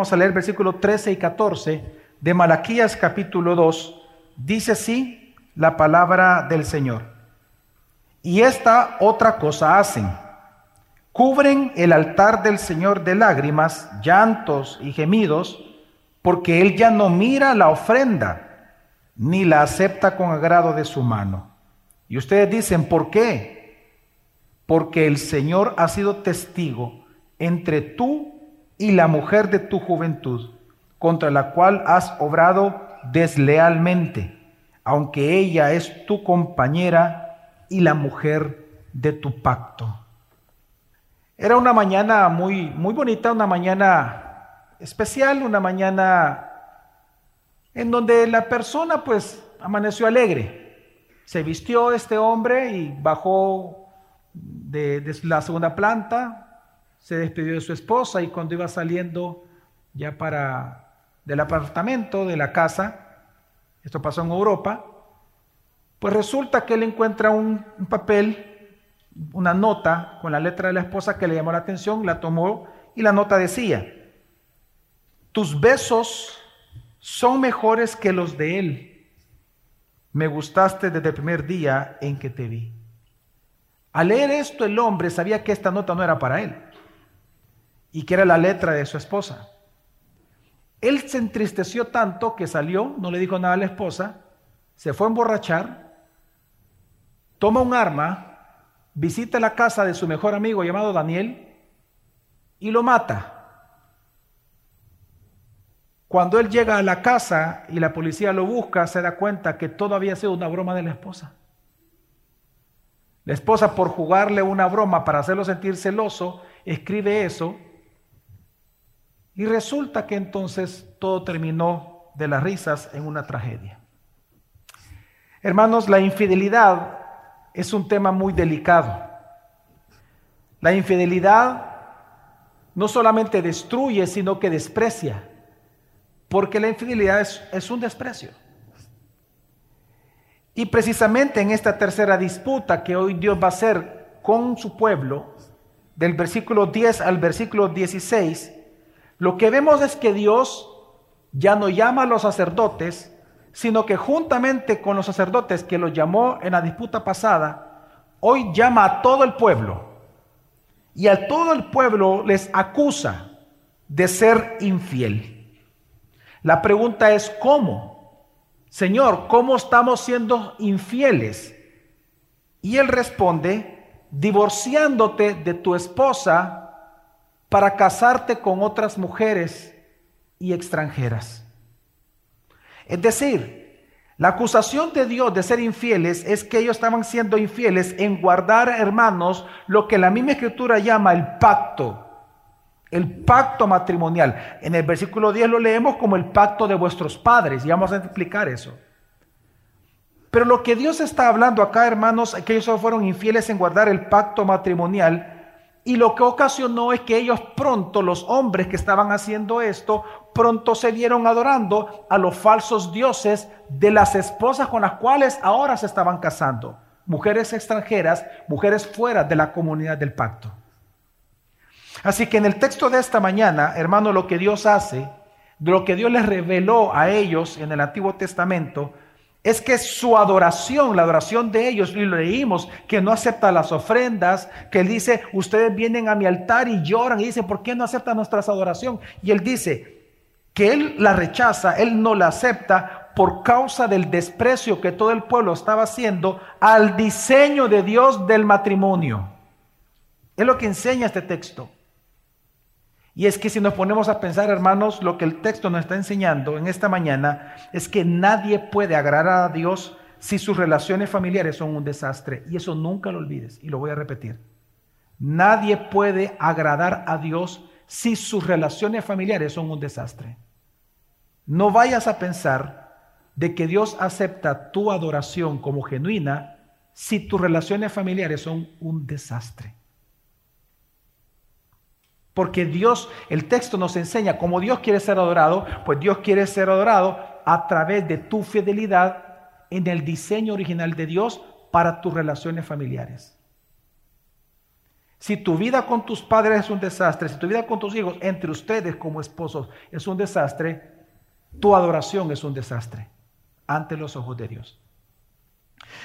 Vamos a leer versículos 13 y 14 de Malaquías capítulo 2. Dice así la palabra del Señor. Y esta otra cosa hacen. Cubren el altar del Señor de lágrimas, llantos y gemidos, porque Él ya no mira la ofrenda, ni la acepta con agrado de su mano. Y ustedes dicen, ¿por qué? Porque el Señor ha sido testigo entre tú y la mujer de tu juventud, contra la cual has obrado deslealmente, aunque ella es tu compañera y la mujer de tu pacto. Era una mañana muy, muy bonita, una mañana especial, una mañana en donde la persona pues amaneció alegre. Se vistió este hombre y bajó de, de la segunda planta, se despidió de su esposa y cuando iba saliendo ya para del apartamento, de la casa, esto pasó en Europa, pues resulta que él encuentra un, un papel, una nota con la letra de la esposa que le llamó la atención, la tomó y la nota decía, tus besos son mejores que los de él. Me gustaste desde el primer día en que te vi. Al leer esto el hombre sabía que esta nota no era para él y que era la letra de su esposa. Él se entristeció tanto que salió, no le dijo nada a la esposa, se fue a emborrachar, toma un arma, visita la casa de su mejor amigo llamado Daniel y lo mata. Cuando él llega a la casa y la policía lo busca, se da cuenta que todo había sido una broma de la esposa. La esposa, por jugarle una broma para hacerlo sentir celoso, escribe eso y resulta que entonces todo terminó de las risas en una tragedia. Hermanos, la infidelidad es un tema muy delicado. La infidelidad no solamente destruye, sino que desprecia, porque la infidelidad es, un desprecio. Y precisamente en esta tercera disputa que hoy Dios va a hacer con su pueblo, del versículo 10 al versículo 16, lo que vemos es que Dios ya no llama a los sacerdotes, sino que juntamente con los sacerdotes que los llamó en la disputa pasada, hoy llama a todo el pueblo. Y a todo el pueblo les acusa de ser infiel. La pregunta es, ¿cómo? Señor, ¿cómo estamos siendo infieles? Y él responde, divorciándote de tu esposa para casarte con otras mujeres y extranjeras. Es decir, la acusación de Dios de ser infieles es que ellos estaban siendo infieles en guardar, hermanos, lo que la misma escritura llama el pacto, el pacto matrimonial. En el versículo 10 lo leemos como el pacto de vuestros padres y vamos a explicar eso. Pero lo que Dios está hablando acá, hermanos, es que ellos fueron infieles en guardar el pacto matrimonial y lo que ocasionó es que ellos pronto, los hombres que estaban haciendo esto, pronto se vieron adorando a los falsos dioses de las esposas con las cuales ahora se estaban casando. Mujeres extranjeras, mujeres fuera de la comunidad del pacto. Así que en el texto de esta mañana, hermano, lo que Dios hace, lo que Dios les reveló a ellos en el Antiguo Testamento, es que su adoración, la adoración de ellos, y lo leímos, que no acepta las ofrendas, que él dice, ustedes vienen a mi altar y lloran y dice, ¿por qué no acepta nuestra adoración? Y él dice que él la rechaza, él no la acepta por causa del desprecio que todo el pueblo estaba haciendo al diseño de Dios del matrimonio. Es lo que enseña este texto. Y es que si nos ponemos a pensar, hermanos, lo que el texto nos está enseñando en esta mañana es que nadie puede agradar a Dios si sus relaciones familiares son un desastre. Y eso nunca lo olvides, y lo voy a repetir. Nadie puede agradar a Dios si sus relaciones familiares son un desastre. No vayas a pensar de que Dios acepta tu adoración como genuina si tus relaciones familiares son un desastre. Porque Dios, el texto nos enseña cómo Dios quiere ser adorado, pues Dios quiere ser adorado a través de tu fidelidad en el diseño original de Dios para tus relaciones familiares. Si tu vida con tus padres es un desastre, si tu vida con tus hijos, entre ustedes como esposos, es un desastre, tu adoración es un desastre ante los ojos de Dios.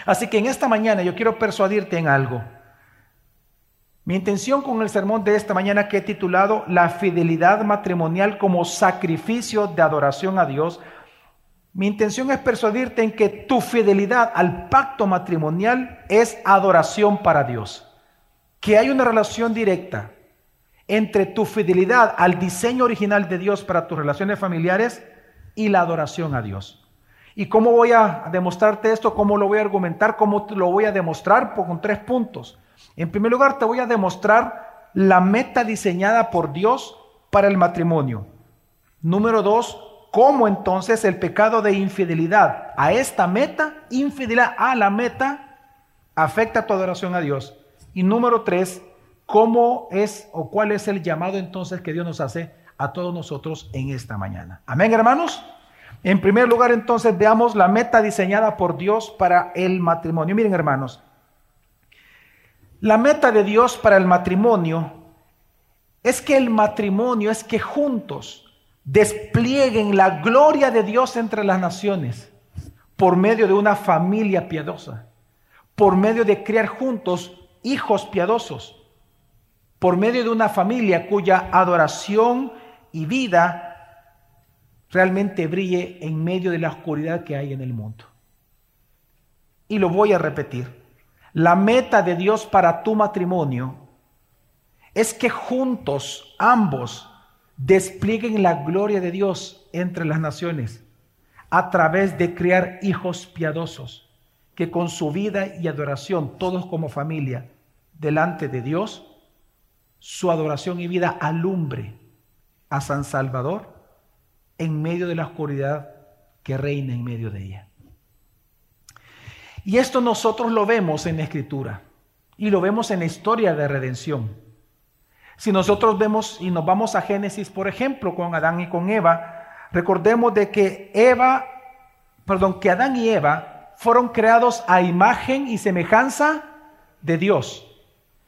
Así que en esta mañana yo quiero persuadirte en algo. Mi intención con el sermón de esta mañana que he titulado La fidelidad matrimonial como sacrificio de adoración a Dios, mi intención es persuadirte en que tu fidelidad al pacto matrimonial es adoración para Dios que hay una relación directa entre tu fidelidad al diseño original de Dios para tus relaciones familiares y la adoración a Dios. ¿Y cómo voy a demostrarte esto? ¿Cómo lo voy a argumentar? ¿Cómo lo voy a demostrar? Con tres puntos. En primer lugar, te voy a demostrar la meta diseñada por Dios para el matrimonio. Número dos, cómo entonces el pecado de infidelidad a esta meta, infidelidad a la meta, afecta tu adoración a Dios. Y número tres, ¿cómo es o cuál es el llamado entonces que Dios nos hace a todos nosotros en esta mañana? Amén, hermanos. En primer lugar, entonces, veamos la meta diseñada por Dios para el matrimonio. Miren, hermanos, la meta de Dios para el matrimonio es que el matrimonio es que juntos desplieguen la gloria de Dios entre las naciones por medio de una familia piadosa, por medio de criar juntos hijos piadosos, por medio de una familia cuya adoración y vida realmente brille en medio de la oscuridad que hay en el mundo. Y lo voy a repetir. La meta de Dios para tu matrimonio es que juntos ambos desplieguen la gloria de Dios entre las naciones a través de criar hijos piadosos que con su vida y adoración, todos como familia, delante de Dios, su adoración y vida alumbre a San Salvador en medio de la oscuridad que reina en medio de ella. Y esto nosotros lo vemos en la Escritura y lo vemos en la historia de redención. Si nosotros vemos y nos vamos a Génesis, por ejemplo, con Adán y con Eva, recordemos de que Eva, perdón, que Adán y Eva fueron creados a imagen y semejanza de Dios.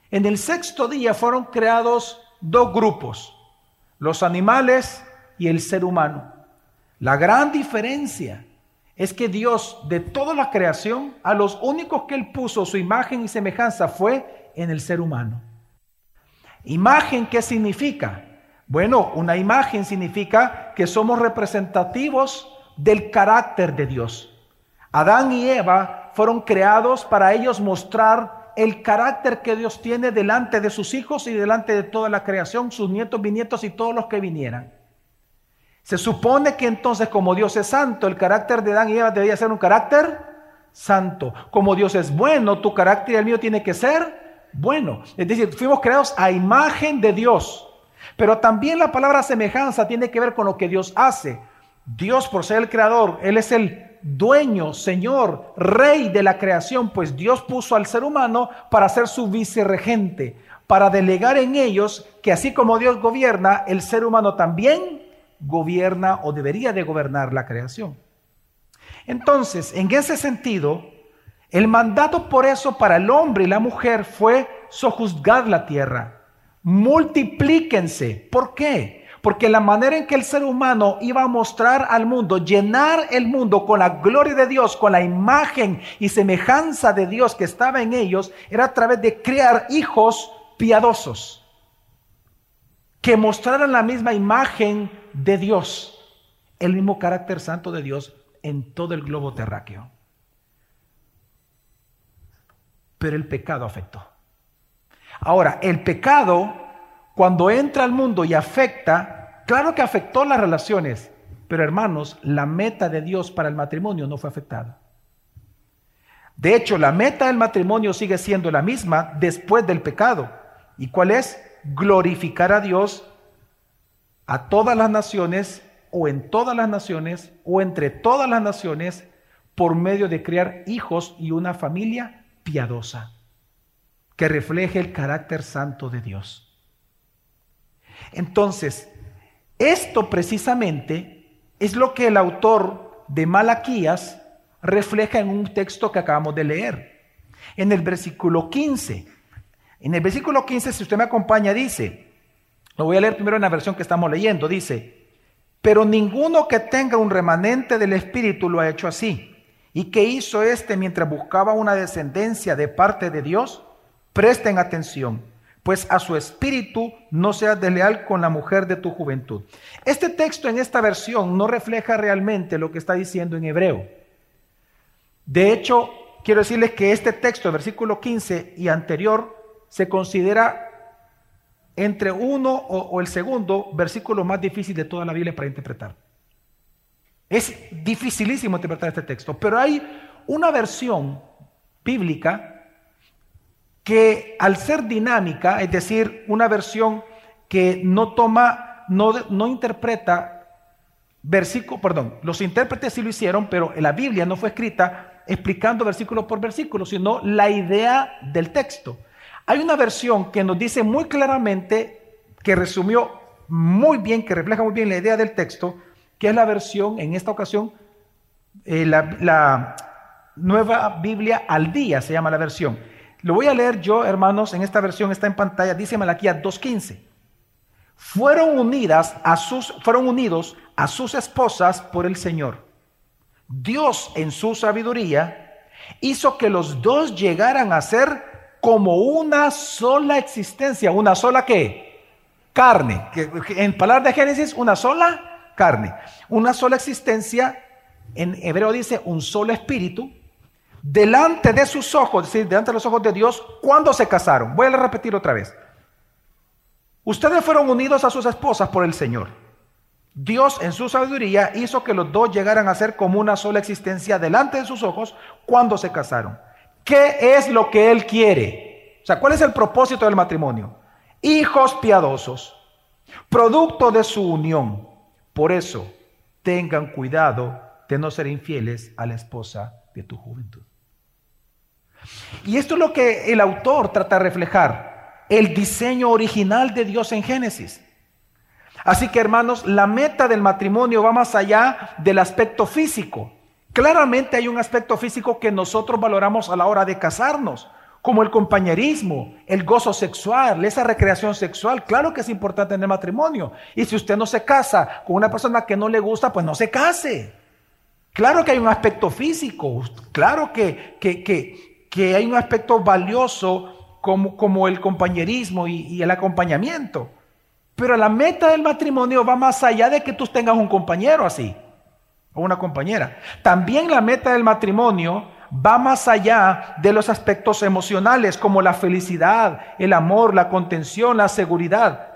En el sexto día fueron creados dos grupos, los animales y el ser humano. La gran diferencia es que Dios de toda la creación, a los únicos que Él puso su imagen y semejanza fue en el ser humano. ¿Imagen qué significa? Bueno, una imagen significa que somos representativos del carácter de Dios. Adán y Eva fueron creados para ellos mostrar el carácter que Dios tiene delante de sus hijos y delante de toda la creación, sus nietos, bisnietos y todos los que vinieran. Se supone que entonces como Dios es santo, el carácter de Adán y Eva debería ser un carácter santo. Como Dios es bueno, tu carácter y el mío tiene que ser bueno. Es decir, fuimos creados a imagen de Dios. Pero también la palabra semejanza tiene que ver con lo que Dios hace. Dios, por ser el creador, Él es el dueño, señor, rey de la creación, pues Dios puso al ser humano para ser su vicerregente, para delegar en ellos que así como Dios gobierna, el ser humano también gobierna o debería de gobernar la creación. Entonces, en ese sentido, el mandato por eso para el hombre y la mujer fue sojuzgar la tierra. Multiplíquense. ¿Por qué? Porque la manera en que el ser humano iba a mostrar al mundo, llenar el mundo con la gloria de Dios, con la imagen y semejanza de Dios que estaba en ellos, era a través de crear hijos piadosos, que mostraran la misma imagen de Dios, el mismo carácter santo de Dios en todo el globo terráqueo. Pero el pecado afectó. Ahora, el pecado, cuando entra al mundo y afecta, Claro que afectó las relaciones, pero hermanos, la meta de Dios para el matrimonio no fue afectada. De hecho, la meta del matrimonio sigue siendo la misma después del pecado. ¿Y cuál es? Glorificar a Dios a todas las naciones o en todas las naciones o entre todas las naciones por medio de crear hijos y una familia piadosa que refleje el carácter santo de Dios. Entonces, esto precisamente es lo que el autor de Malaquías refleja en un texto que acabamos de leer. En el versículo 15 En el versículo 15, si usted me acompaña, dice, lo voy a leer primero en la versión que estamos leyendo, dice, pero ninguno que tenga un remanente del Espíritu lo ha hecho así. ¿Y qué hizo éste mientras buscaba una descendencia de parte de Dios? Presten atención, pues a su espíritu no seas desleal con la mujer de tu juventud. Este texto en esta versión no refleja realmente lo que está diciendo en hebreo. De hecho, quiero decirles que este texto, versículo 15 y anterior, se considera entre uno o, el segundo versículo más difícil de toda la Biblia para interpretar. Es dificilísimo interpretar este texto, pero hay una versión bíblica que al ser dinámica, es decir, una versión que no toma, no, no interpreta versículo, perdón, los intérpretes sí lo hicieron, pero la Biblia no fue escrita explicando versículo por versículo, sino la idea del texto. Hay una versión que nos dice muy claramente, que resumió muy bien, que refleja muy bien la idea del texto, que es la versión, en esta ocasión, eh, la, nueva Biblia al día se llama la versión. Lo voy a leer yo, hermanos, en esta versión está en pantalla, dice Malaquías 2.15. Fueron unidas a sus, fueron unidos a sus esposas por el Señor. Dios en su sabiduría hizo que los dos llegaran a ser como una sola existencia, una sola qué? Carne. En palabras de Génesis, una sola carne. Una sola existencia, en hebreo dice un solo espíritu, delante de sus ojos, es decir, delante de los ojos de Dios, cuando se casaron. Voy a repetir otra vez. Ustedes fueron unidos a sus esposas por el Señor. Dios en su sabiduría hizo que los dos llegaran a ser como una sola existencia delante de sus ojos cuando se casaron. ¿Qué es lo que Él quiere? O sea, ¿cuál es el propósito del matrimonio? Hijos piadosos, producto de su unión. Por eso, tengan cuidado de no ser infieles a la esposa de tu juventud. Y esto es lo que el autor trata de reflejar, el diseño original de Dios en Génesis. Así que hermanos, la meta del matrimonio va más allá del aspecto físico. Claramente hay un aspecto físico que nosotros valoramos a la hora de casarnos como el compañerismo, el gozo sexual, esa recreación sexual. Claro que es importante en el matrimonio. Y si usted no se casa con una persona que no le gusta, pues no se case. Claro que hay un aspecto físico, claro que, que, hay un aspecto valioso como, como el compañerismo y el acompañamiento. Pero la meta del matrimonio va más allá de que tú tengas un compañero así una compañera. También la meta del matrimonio va más allá de los aspectos emocionales como la felicidad, el amor, la contención, la seguridad.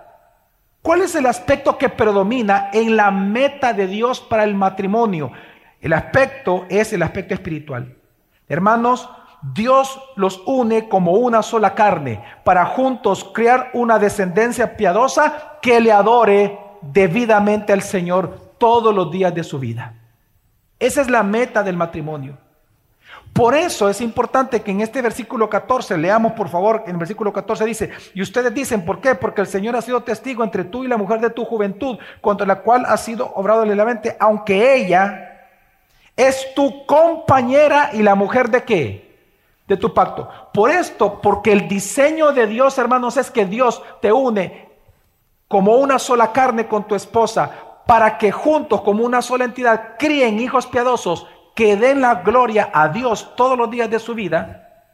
¿Cuál es el aspecto que predomina en la meta de Dios para el matrimonio? El aspecto es el aspecto espiritual. Hermanos, Dios los une como una sola carne para juntos crear una descendencia piadosa que le adore debidamente al Señor todos los días de su vida. Esa es la meta del matrimonio. Por eso es importante que en este versículo 14, leamos por favor, en el versículo 14 dice, y ustedes dicen, ¿por qué? Porque el Señor ha sido testigo entre tú y la mujer de tu juventud, contra la cual ha sido obrado lelamente, aunque ella es tu compañera y la mujer de qué? De tu pacto. Por esto, porque el diseño de Dios, hermanos, es que Dios te une como una sola carne con tu esposa, para que juntos, como una sola entidad, críen hijos piadosos que den la gloria a Dios todos los días de su vida.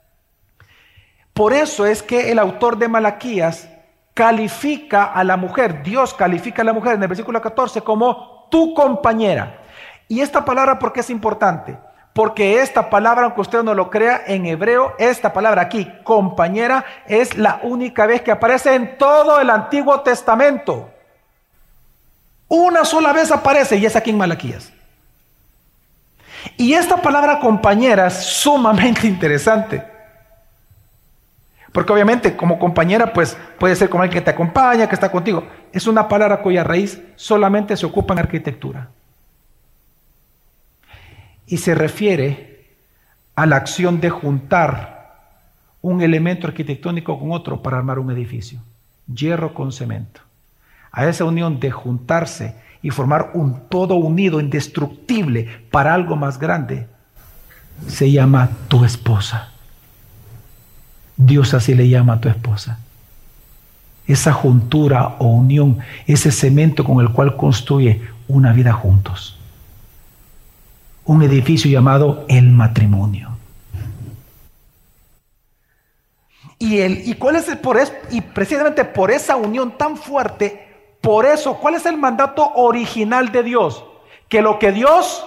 Por eso es que el autor de Malaquías califica a la mujer, Dios califica a la mujer en el versículo 14 como tu compañera. Y esta palabra, ¿por qué es importante? Porque esta palabra, aunque usted no lo crea, en hebreo, esta palabra aquí, compañera, es la única vez que aparece en todo el Antiguo Testamento. Una sola vez aparece y es aquí en Malaquías. Y esta palabra compañera es sumamente interesante. Porque obviamente como compañera pues puede ser como alguien que te acompaña, que está contigo. Es una palabra cuya raíz solamente se ocupa en arquitectura. Y se refiere a la acción de juntar un elemento arquitectónico con otro para armar un edificio. Hierro con cemento. A esa unión de juntarse y formar un todo unido, indestructible para algo más grande, se llama tu esposa. Dios así le llama a tu esposa. Esa juntura o unión, ese cemento con el cual construye una vida juntos. Un edificio llamado el matrimonio. Y, el, y, cuál es el, por y precisamente por esa unión tan fuerte, por eso, ¿cuál es el mandato original de Dios? Que lo que Dios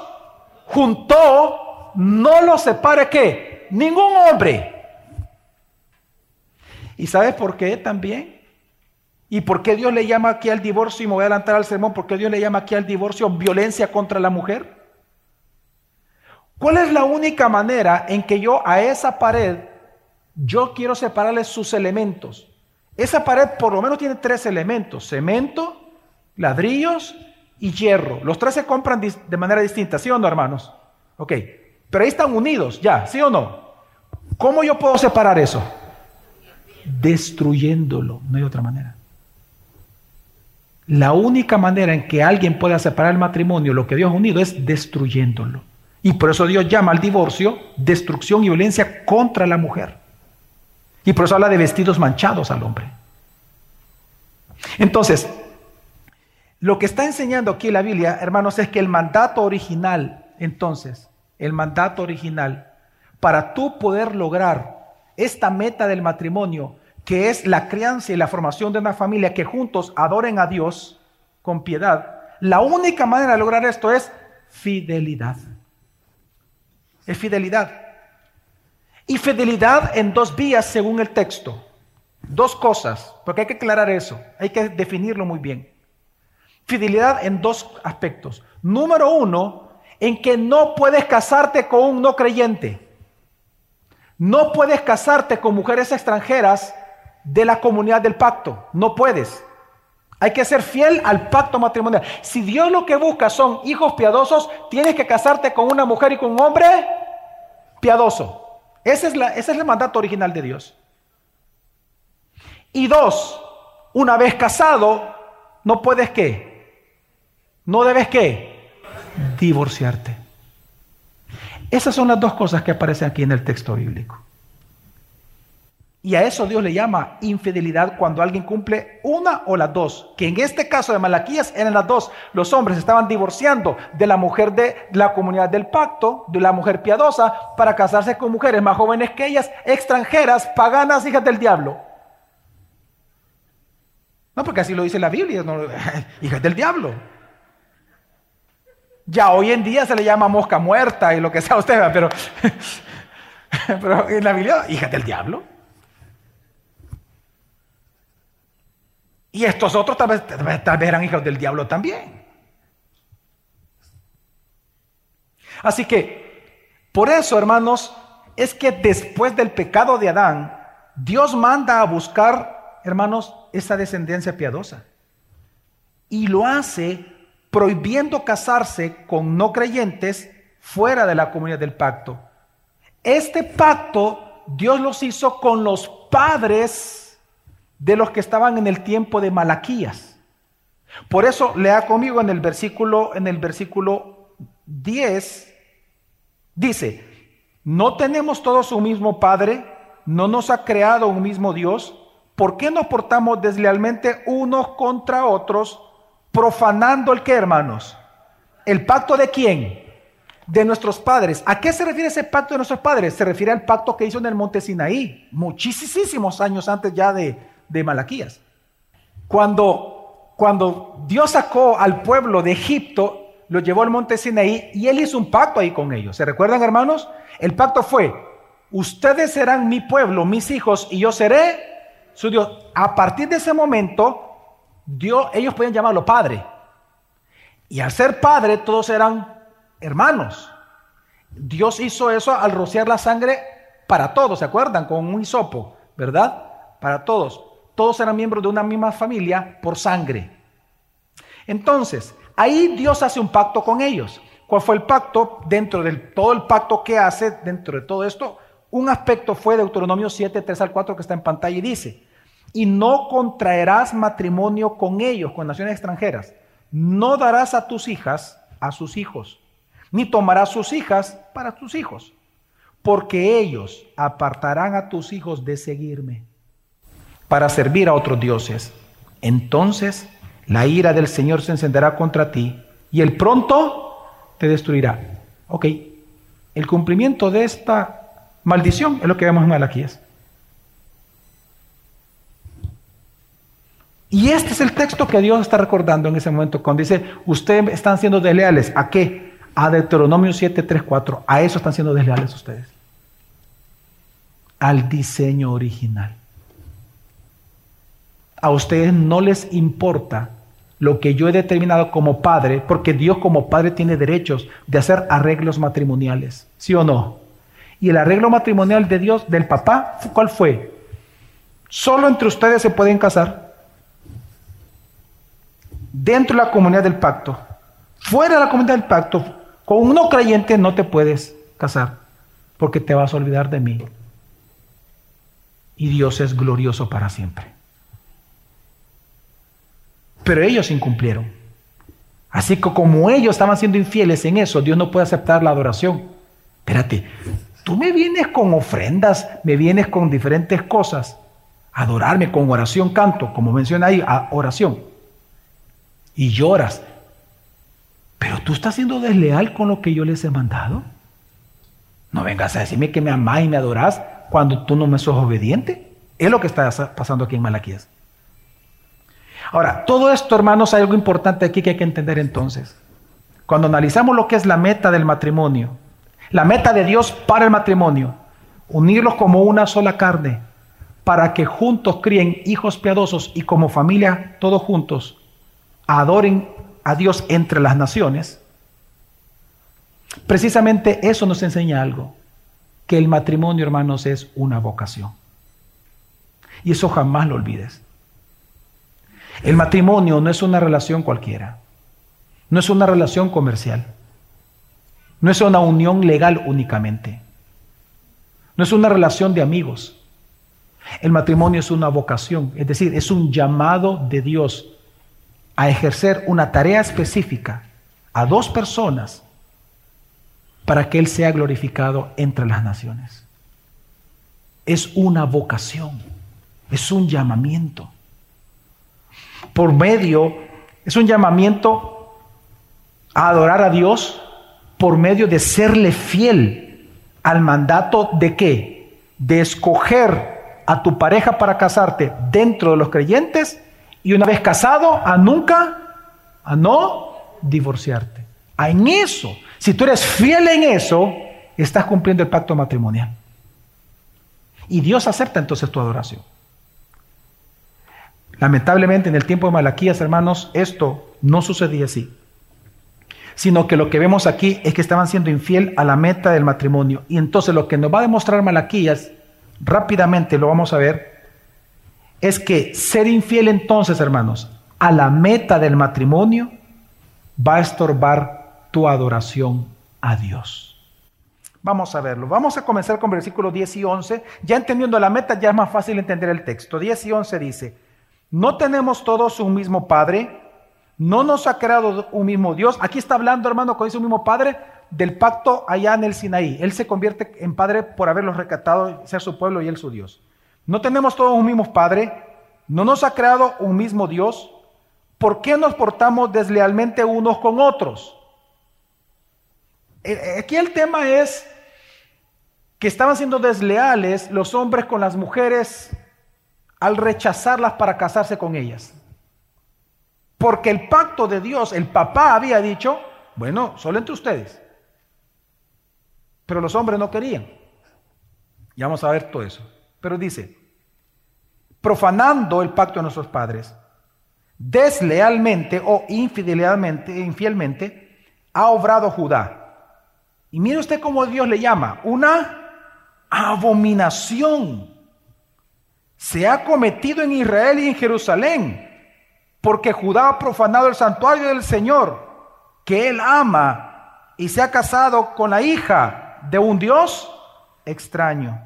juntó no lo separe qué? Ningún hombre. ¿Y sabes por qué también? ¿Y por qué Dios le llama aquí al divorcio? Y me voy a adelantar al sermón, ¿por qué Dios le llama aquí al divorcio violencia contra la mujer? ¿Cuál es la única manera en que yo a esa pared yo quiero separarle sus elementos. Esa pared por lo menos tiene tres elementos, cemento, ladrillos y hierro. Los tres se compran de manera distinta, ¿sí o no, hermanos? Ok, pero ahí están unidos, ya, ¿sí o no? ¿Cómo yo puedo separar eso? Destruyéndolo, no hay otra manera. La única manera en que alguien pueda separar el matrimonio, lo que Dios ha unido, es destruyéndolo. Y por eso Dios llama al divorcio destrucción y violencia contra la mujer. Y por eso habla de vestidos manchados al hombre. Entonces, lo que está enseñando aquí la Biblia, hermanos, es que el mandato original, entonces, el mandato original, para tú poder lograr esta meta del matrimonio, que es la crianza y la formación de una familia que juntos adoren a Dios con piedad, la única manera de lograr esto es fidelidad. Es fidelidad. Y fidelidad en dos vías según el texto. Dos cosas, porque hay que aclarar eso, hay que definirlo muy bien. Fidelidad en dos aspectos. Número uno, en que no puedes casarte con un no creyente. No puedes casarte con mujeres extranjeras de la comunidad del pacto. No puedes. Hay que ser fiel al pacto matrimonial. Si Dios lo que busca son hijos piadosos, tienes que casarte con una mujer y con un hombre piadoso. Ese es, la, es el mandato original de Dios. Y dos, una vez casado, no puedes qué? No debes qué? Divorciarte. Esas son las dos cosas que aparecen aquí en el texto bíblico. Y a eso Dios le llama infidelidad cuando alguien cumple una o las dos. Que en este caso de Malaquías eran las dos. Los hombres estaban divorciando de la mujer de la comunidad del pacto, de la mujer piadosa, para casarse con mujeres más jóvenes que ellas, extranjeras, paganas, hijas del diablo. No, porque así lo dice la Biblia, hijas del diablo. Ya hoy en día se le llama mosca muerta y lo que sea usted, pero, pero en la Biblia, hijas del diablo. Y estos otros tal vez, eran hijos del diablo también. Así que, por eso, hermanos, es que después del pecado de Adán, Dios manda a buscar, hermanos, esa descendencia piadosa. Y lo hace prohibiendo casarse con no creyentes fuera de la comunidad del pacto. Este pacto Dios los hizo con los padres de los que estaban en el tiempo de Malaquías. Por eso lea conmigo en el versículo en el versículo 10 dice, "No tenemos todos un mismo Padre, no nos ha creado un mismo Dios, ¿por qué nos portamos deslealmente unos contra otros, profanando el que, hermanos? ¿El pacto de quién? De nuestros padres. ¿A qué se refiere ese pacto de nuestros padres? Se refiere al pacto que hizo en el monte Sinaí, muchísimos años antes ya de, de Malaquías. Cuando, cuando Dios sacó al pueblo de Egipto, lo llevó al monte Sinaí y él hizo un pacto ahí con ellos. ¿Se recuerdan, hermanos? El pacto fue, ustedes serán mi pueblo, mis hijos, y yo seré su Dios. A partir de ese momento, Dios, ellos pueden llamarlo padre. Y al ser padre, todos eran hermanos. Dios hizo eso al rociar la sangre para todos, ¿se acuerdan? Con un hisopo, ¿verdad? Para todos todos eran miembros de una misma familia por sangre. Entonces, ahí Dios hace un pacto con ellos. ¿Cuál fue el pacto? Dentro de todo el pacto que hace, dentro de todo esto, un aspecto fue Deuteronomio 7, 3 al 4 que está en pantalla y dice, y no contraerás matrimonio con ellos, con naciones extranjeras. No darás a tus hijas a sus hijos, ni tomarás sus hijas para tus hijos, porque ellos apartarán a tus hijos de seguirme para servir a otros dioses. Entonces la ira del Señor se encenderá contra ti y él pronto te destruirá. Ok, el cumplimiento de esta maldición es lo que vemos en Malaquías. Y este es el texto que Dios está recordando en ese momento cuando dice, ustedes están siendo desleales. ¿A qué? A Deuteronomio 7, 3, 4. A eso están siendo desleales ustedes. Al diseño original. A ustedes no les importa lo que yo he determinado como padre, porque Dios como padre tiene derechos de hacer arreglos matrimoniales, ¿sí o no? Y el arreglo matrimonial de Dios, del papá, ¿cuál fue? Solo entre ustedes se pueden casar dentro de la comunidad del pacto. Fuera de la comunidad del pacto, con un no creyente no te puedes casar, porque te vas a olvidar de mí. Y Dios es glorioso para siempre. Pero ellos incumplieron. Así que como ellos estaban siendo infieles en eso, Dios no puede aceptar la adoración. Espérate, tú me vienes con ofrendas, me vienes con diferentes cosas. Adorarme con oración, canto, como menciona ahí, oración y lloras. Pero tú estás siendo desleal con lo que yo les he mandado. No vengas a decirme que me amás y me adorás cuando tú no me sos obediente. Es lo que está pasando aquí en Malaquías. Ahora, todo esto, hermanos, hay algo importante aquí que hay que entender entonces. Cuando analizamos lo que es la meta del matrimonio, la meta de Dios para el matrimonio, unirlos como una sola carne, para que juntos críen hijos piadosos y como familia, todos juntos, adoren a Dios entre las naciones, precisamente eso nos enseña algo, que el matrimonio, hermanos, es una vocación. Y eso jamás lo olvides. El matrimonio no es una relación cualquiera, no es una relación comercial, no es una unión legal únicamente, no es una relación de amigos. El matrimonio es una vocación, es decir, es un llamado de Dios a ejercer una tarea específica a dos personas para que Él sea glorificado entre las naciones. Es una vocación, es un llamamiento. Por medio, es un llamamiento a adorar a Dios por medio de serle fiel al mandato de qué? De escoger a tu pareja para casarte dentro de los creyentes y una vez casado, a nunca, a no divorciarte. En eso, si tú eres fiel en eso, estás cumpliendo el pacto matrimonial. Y Dios acepta entonces tu adoración. Lamentablemente en el tiempo de Malaquías, hermanos, esto no sucedía así. Sino que lo que vemos aquí es que estaban siendo infiel a la meta del matrimonio. Y entonces lo que nos va a demostrar Malaquías, rápidamente lo vamos a ver, es que ser infiel entonces, hermanos, a la meta del matrimonio va a estorbar tu adoración a Dios. Vamos a verlo. Vamos a comenzar con versículos 10 y 11. Ya entendiendo la meta, ya es más fácil entender el texto. 10 y 11 dice, no tenemos todos un mismo Padre, no nos ha creado un mismo Dios. Aquí está hablando, hermano, dice un mismo Padre, del pacto allá en el Sinaí. Él se convierte en Padre por haberlos recatado, ser su pueblo y él su Dios. ¿No tenemos todos un mismo Padre? ¿No nos ha creado un mismo Dios? ¿Por qué nos portamos deslealmente unos con otros? Eh, eh, aquí el tema es que estaban siendo desleales los hombres con las mujeres al rechazarlas para casarse con ellas. Porque el pacto de Dios, el papá había dicho, bueno, solo entre ustedes. Pero los hombres no querían. Y vamos a ver todo eso. Pero dice, profanando el pacto de nuestros padres, deslealmente o infidelmente, infielmente, ha obrado Judá. Y mire usted cómo Dios le llama, una abominación. Se ha cometido en Israel y en Jerusalén, porque Judá ha profanado el santuario del Señor, que él ama, y se ha casado con la hija de un Dios extraño.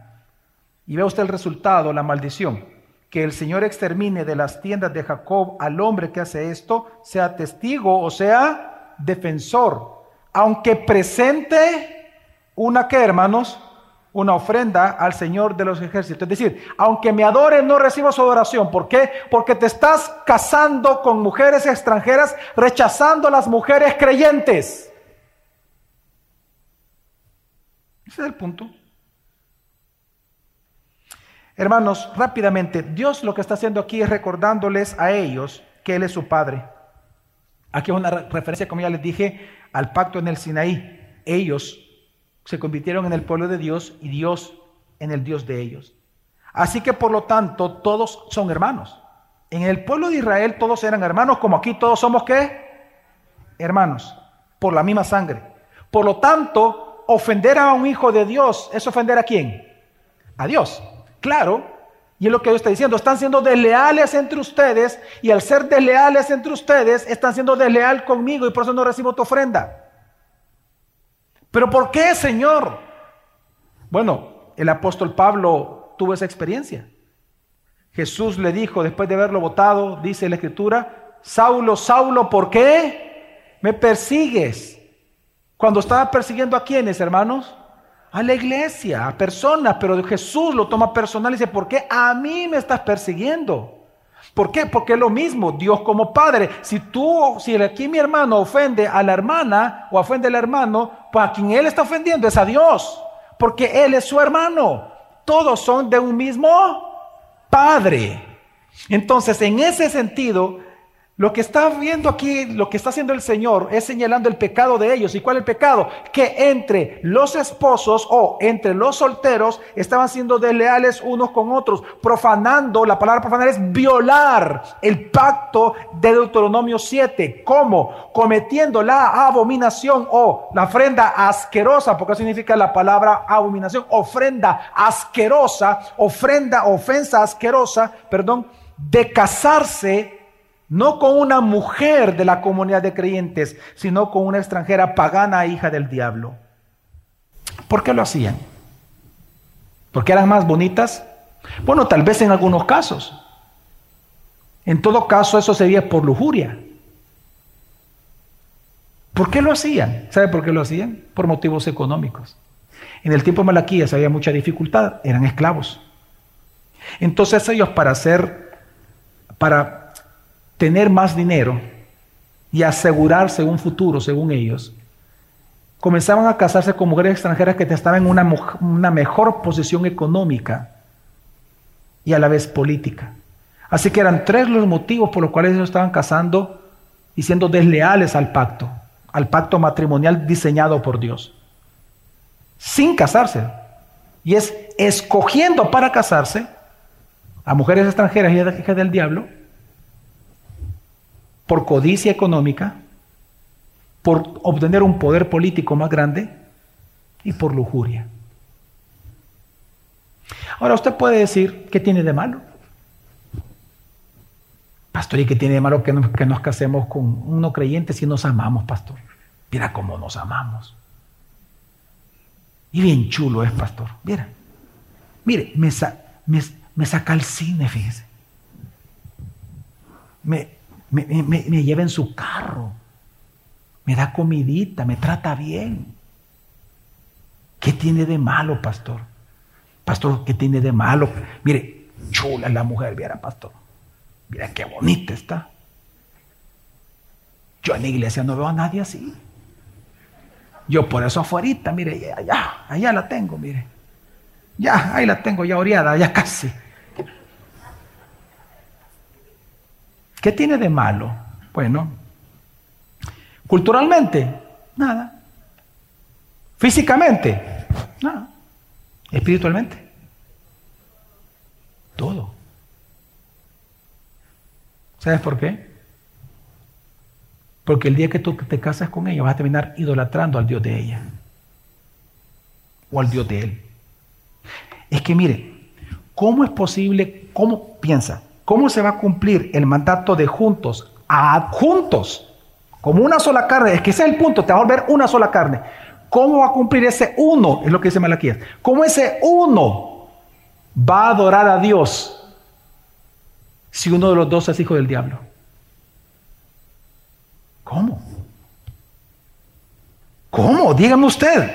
Y ve usted el resultado, la maldición. Que el Señor extermine de las tiendas de Jacob al hombre que hace esto, sea testigo o sea defensor, aunque presente una que hermanos, una ofrenda al Señor de los ejércitos. Es decir, aunque me adore, no recibo su adoración. ¿Por qué? Porque te estás casando con mujeres extranjeras, rechazando a las mujeres creyentes. Ese es el punto. Hermanos, rápidamente, Dios lo que está haciendo aquí es recordándoles a ellos que Él es su Padre. Aquí es una referencia, como ya les dije, al pacto en el Sinaí. Ellos se convirtieron en el pueblo de Dios y Dios en el Dios de ellos. Así que por lo tanto todos son hermanos. En el pueblo de Israel todos eran hermanos, como aquí todos somos qué? Hermanos, por la misma sangre. Por lo tanto, ofender a un hijo de Dios es ofender a quién? A Dios. Claro, y es lo que Dios está diciendo, están siendo desleales entre ustedes y al ser desleales entre ustedes, están siendo desleal conmigo y por eso no recibo tu ofrenda. Pero ¿por qué, Señor? Bueno, el apóstol Pablo tuvo esa experiencia. Jesús le dijo, después de haberlo votado, dice la escritura, Saulo, Saulo, ¿por qué me persigues? Cuando estaba persiguiendo a quienes, hermanos? A la iglesia, a personas, pero Jesús lo toma personal y dice, ¿por qué a mí me estás persiguiendo? ¿Por qué? Porque es lo mismo, Dios como Padre. Si tú, si aquí mi hermano ofende a la hermana o ofende al hermano, pues a quien él está ofendiendo es a Dios, porque él es su hermano. Todos son de un mismo Padre. Entonces, en ese sentido, lo que está viendo aquí, lo que está haciendo el Señor es señalando el pecado de ellos. ¿Y cuál es el pecado? Que entre los esposos o entre los solteros estaban siendo desleales unos con otros, profanando, la palabra profanar es violar el pacto de Deuteronomio 7. ¿Cómo? Cometiendo la abominación o la ofrenda asquerosa, porque significa la palabra abominación, ofrenda asquerosa, ofrenda, ofensa asquerosa, perdón, de casarse no con una mujer de la comunidad de creyentes, sino con una extranjera pagana, hija del diablo. ¿Por qué lo hacían? ¿Porque eran más bonitas? Bueno, tal vez en algunos casos. En todo caso, eso sería por lujuria. ¿Por qué lo hacían? ¿Sabe por qué lo hacían? Por motivos económicos. En el tiempo de Malaquías había mucha dificultad, eran esclavos. Entonces ellos para hacer, para tener más dinero y asegurarse un futuro, según ellos, comenzaban a casarse con mujeres extranjeras que estaban en una, mejor posición económica y a la vez política. Así que eran tres los motivos por los cuales ellos estaban casando y siendo desleales al pacto, al pacto matrimonial diseñado por Dios, sin casarse. Y es escogiendo para casarse a mujeres extranjeras y hijas del diablo, por codicia económica, por obtener un poder político más grande y por lujuria. Ahora usted puede decir, ¿qué tiene de malo? Pastor, ¿y qué tiene de malo que nos, casemos con un no creyente si nos amamos, pastor? Mira cómo nos amamos. Y bien chulo es, pastor. Mira, mire, me, me, me saca al cine, fíjese. Me, me, lleva en su carro, me da comidita, me trata bien. ¿Qué tiene de malo, pastor? Pastor, ¿qué tiene de malo? Mire, chula la mujer, viera, pastor. Mira qué bonita está. Yo en la iglesia no veo a nadie así. Yo por eso afuera, mire, allá, allá la tengo, mire. Ya, ahí la tengo ya oreada, ya casi. ¿Qué tiene de malo? Bueno, culturalmente, nada. Físicamente, nada. Espiritualmente, todo. ¿Sabes por qué? Porque el día que tú te casas con ella vas a terminar idolatrando al Dios de ella o al Dios de él. Es que mire, ¿cómo es posible, cómo piensa? ¿Cómo se va a cumplir el mandato de juntos a juntos? Como una sola carne. Es que ese es el punto, te va a volver una sola carne. ¿Cómo va a cumplir ese uno? Es lo que dice Malaquías. ¿Cómo ese uno va a adorar a Dios si uno de los dos es hijo del diablo? ¿Cómo? ¿Cómo? Dígame usted.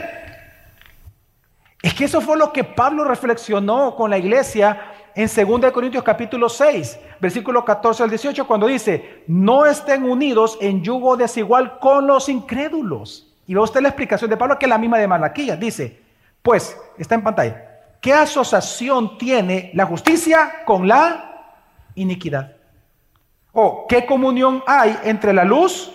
Es que eso fue lo que Pablo reflexionó con la iglesia en 2 Corintios capítulo 6, versículo 14 al 18, cuando dice, no estén unidos en yugo desigual con los incrédulos. Y ve usted la explicación de Pablo, que es la misma de Malaquías. Dice, pues, está en pantalla, ¿qué asociación tiene la justicia con la iniquidad? ¿O qué comunión hay entre la luz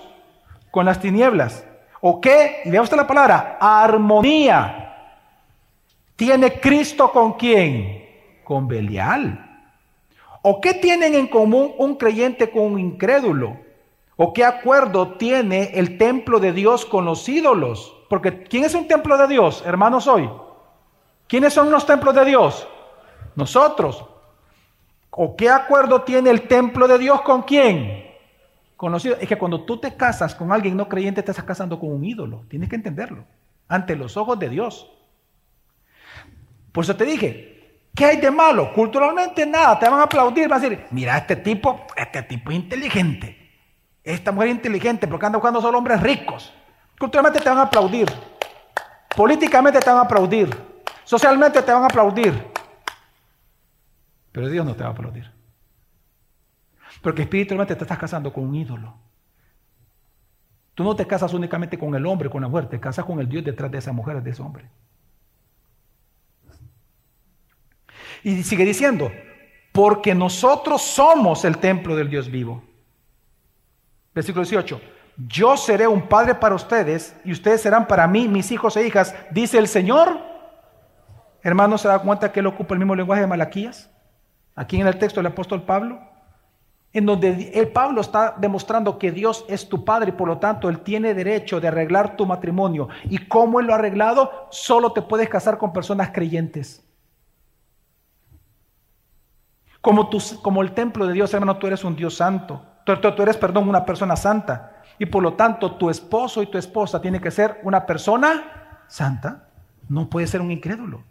con las tinieblas? ¿O qué, y vea usted la palabra, armonía tiene Cristo con quién? Con Belial. ¿O qué tienen en común un creyente con un incrédulo? ¿O qué acuerdo tiene el templo de Dios con los ídolos? Porque ¿quién es un templo de Dios, hermanos, hoy? ¿Quiénes son los templos de Dios? Nosotros. ¿O qué acuerdo tiene el templo de Dios con quién? Con los ídolos. Es que cuando tú te casas con alguien no creyente, te estás casando con un ídolo. Tienes que entenderlo. Ante los ojos de Dios. Por eso te dije, ¿qué hay de malo? Culturalmente nada, te van a aplaudir, van a decir, mira, este tipo, este tipo es inteligente. Esta mujer es inteligente porque anda buscando solo hombres ricos. Culturalmente te van a aplaudir. Políticamente te van a aplaudir. Socialmente te van a aplaudir. Pero Dios no te va a aplaudir. Porque espiritualmente te estás casando con un ídolo. Tú no te casas únicamente con el hombre, con la mujer, te casas con el Dios detrás de esa mujer, de ese hombre. Y sigue diciendo, porque nosotros somos el templo del Dios vivo. Versículo 18, yo seré un padre para ustedes y ustedes serán para mí mis hijos e hijas, dice el Señor. Hermano, ¿se da cuenta que él ocupa el mismo lenguaje de Malaquías? Aquí en el texto del apóstol Pablo, en donde el Pablo está demostrando que Dios es tu padre y por lo tanto él tiene derecho de arreglar tu matrimonio. ¿Y cómo él lo ha arreglado? Solo te puedes casar con personas creyentes. Como, como el templo de Dios, hermano, tú eres un Dios santo. Tú, tú, eres, perdón, una persona santa. Y por lo tanto, tu esposo y tu esposa tienen que ser una persona santa. No puede ser un incrédulo.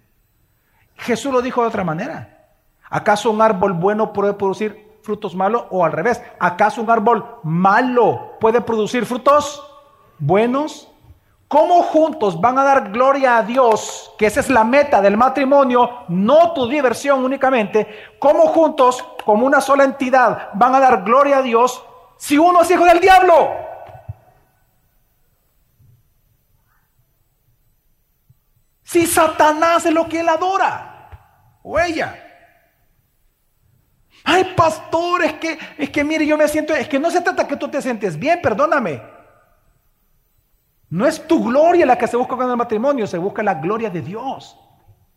Jesús lo dijo de otra manera. ¿Acaso un árbol bueno puede producir frutos malos o al revés? ¿Acaso un árbol malo puede producir frutos buenos? ¿Cómo juntos van a dar gloria a Dios? Que esa es la meta del matrimonio, no tu diversión únicamente. ¿Cómo juntos, como una sola entidad, van a dar gloria a Dios si uno es hijo del diablo? Si Satanás es lo que él adora, o ella. Ay, pastor, es que, es que mire, yo me siento, es que no se trata que tú te sientes bien, perdóname. No es tu gloria la que se busca con el matrimonio, se busca la gloria de Dios.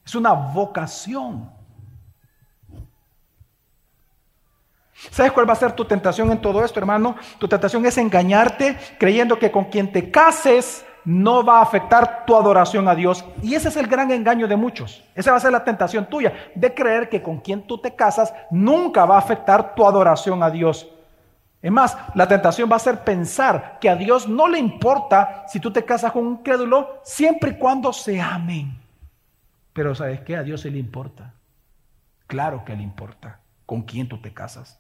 Es una vocación. ¿Sabes cuál va a ser tu tentación en todo esto, hermano? Tu tentación es engañarte creyendo que con quien te cases no va a afectar tu adoración a Dios. Y ese es el gran engaño de muchos. Esa va a ser la tentación tuya, de creer que con quien tú te casas nunca va a afectar tu adoración a Dios. Es más, la tentación va a ser pensar que a Dios no le importa si tú te casas con un crédulo siempre y cuando se amen. Pero ¿sabes qué? A Dios se le importa. Claro que le importa con quién tú te casas.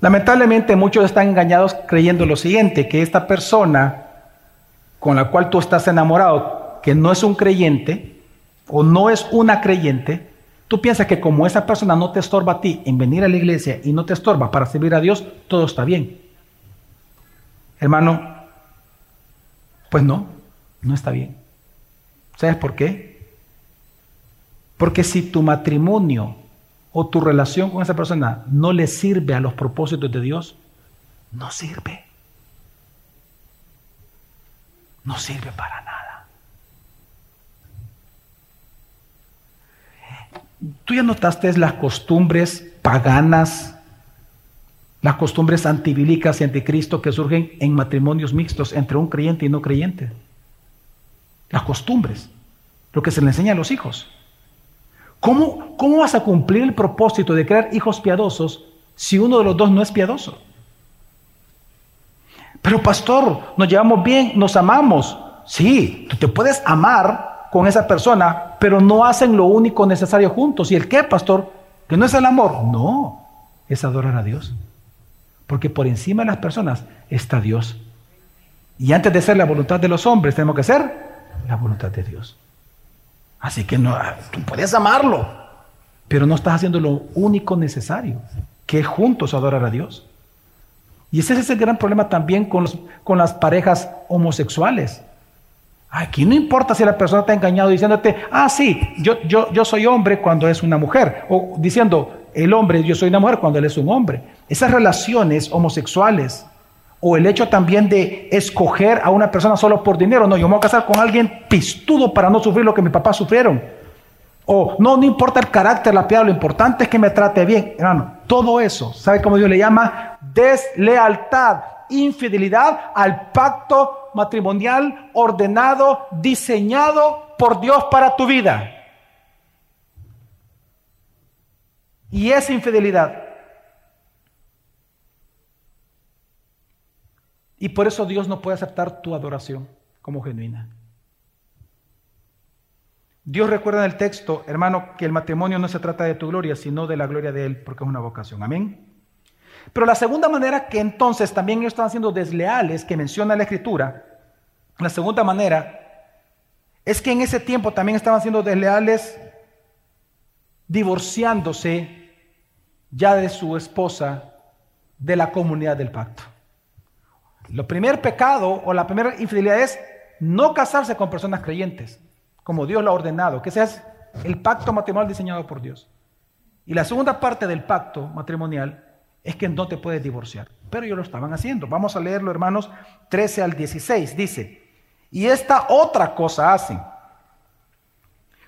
Lamentablemente muchos están engañados creyendo lo siguiente, que esta persona con la cual tú estás enamorado, que no es un creyente o no es una creyente, Tú piensas que como esa persona no te estorba a ti en venir a la iglesia y no te estorba para servir a Dios, todo está bien. Hermano, pues no, no está bien. ¿Sabes por qué? Porque si tu matrimonio o tu relación con esa persona no le sirve a los propósitos de Dios, no sirve. No sirve para nada. ¿Tú ya notaste las costumbres paganas, las costumbres antibílicas y anticristo que surgen en matrimonios mixtos entre un creyente y no creyente? Las costumbres, lo que se le enseña a los hijos. ¿Cómo, ¿Cómo vas a cumplir el propósito de crear hijos piadosos si uno de los dos no es piadoso? Pero pastor, nos llevamos bien, nos amamos. Sí, tú te puedes amar con esa persona, pero no hacen lo único necesario juntos. ¿Y el qué, pastor? ¿Que no es el amor? No, es adorar a Dios. Porque por encima de las personas está Dios. Y antes de ser la voluntad de los hombres, tenemos que ser la voluntad de Dios. Así que no, tú puedes amarlo, pero no estás haciendo lo único necesario, que es juntos adorar a Dios. Y ese es el gran problema también con, con las parejas homosexuales. Aquí no importa si la persona está engañado diciéndote, ah, sí, yo, yo, yo soy hombre cuando es una mujer, o diciendo, el hombre, yo soy una mujer cuando él es un hombre. Esas relaciones homosexuales, o el hecho también de escoger a una persona solo por dinero, no, yo me voy a casar con alguien pistudo para no sufrir lo que mis papás sufrieron. O no, no importa el carácter, la piedad, lo importante es que me trate bien. Hermano, todo eso, ¿sabe cómo Dios le llama? Deslealtad, infidelidad al pacto matrimonial ordenado, diseñado por Dios para tu vida. Y esa infidelidad. Y por eso Dios no puede aceptar tu adoración como genuina. Dios recuerda en el texto, hermano, que el matrimonio no se trata de tu gloria, sino de la gloria de Él, porque es una vocación. Amén. Pero la segunda manera que entonces también ellos estaban siendo desleales, que menciona la Escritura, la segunda manera es que en ese tiempo también estaban siendo desleales divorciándose ya de su esposa de la comunidad del pacto. Lo primer pecado o la primera infidelidad es no casarse con personas creyentes como Dios lo ha ordenado, que sea el pacto matrimonial diseñado por Dios. Y la segunda parte del pacto matrimonial es que no te puedes divorciar. Pero ellos lo estaban haciendo. Vamos a leerlo, hermanos, 13 al 16. Dice, y esta otra cosa hacen.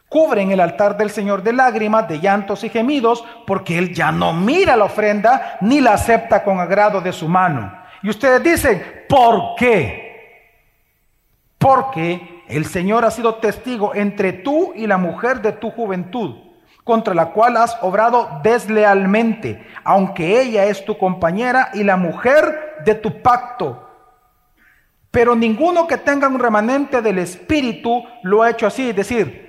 Cubren el altar del Señor de lágrimas, de llantos y gemidos, porque Él ya no mira la ofrenda ni la acepta con agrado de su mano. Y ustedes dicen, ¿por qué? Porque el Señor ha sido testigo entre tú y la mujer de tu juventud, contra la cual has obrado deslealmente, aunque ella es tu compañera y la mujer de tu pacto. Pero ninguno que tenga un remanente del Espíritu lo ha hecho así, es decir,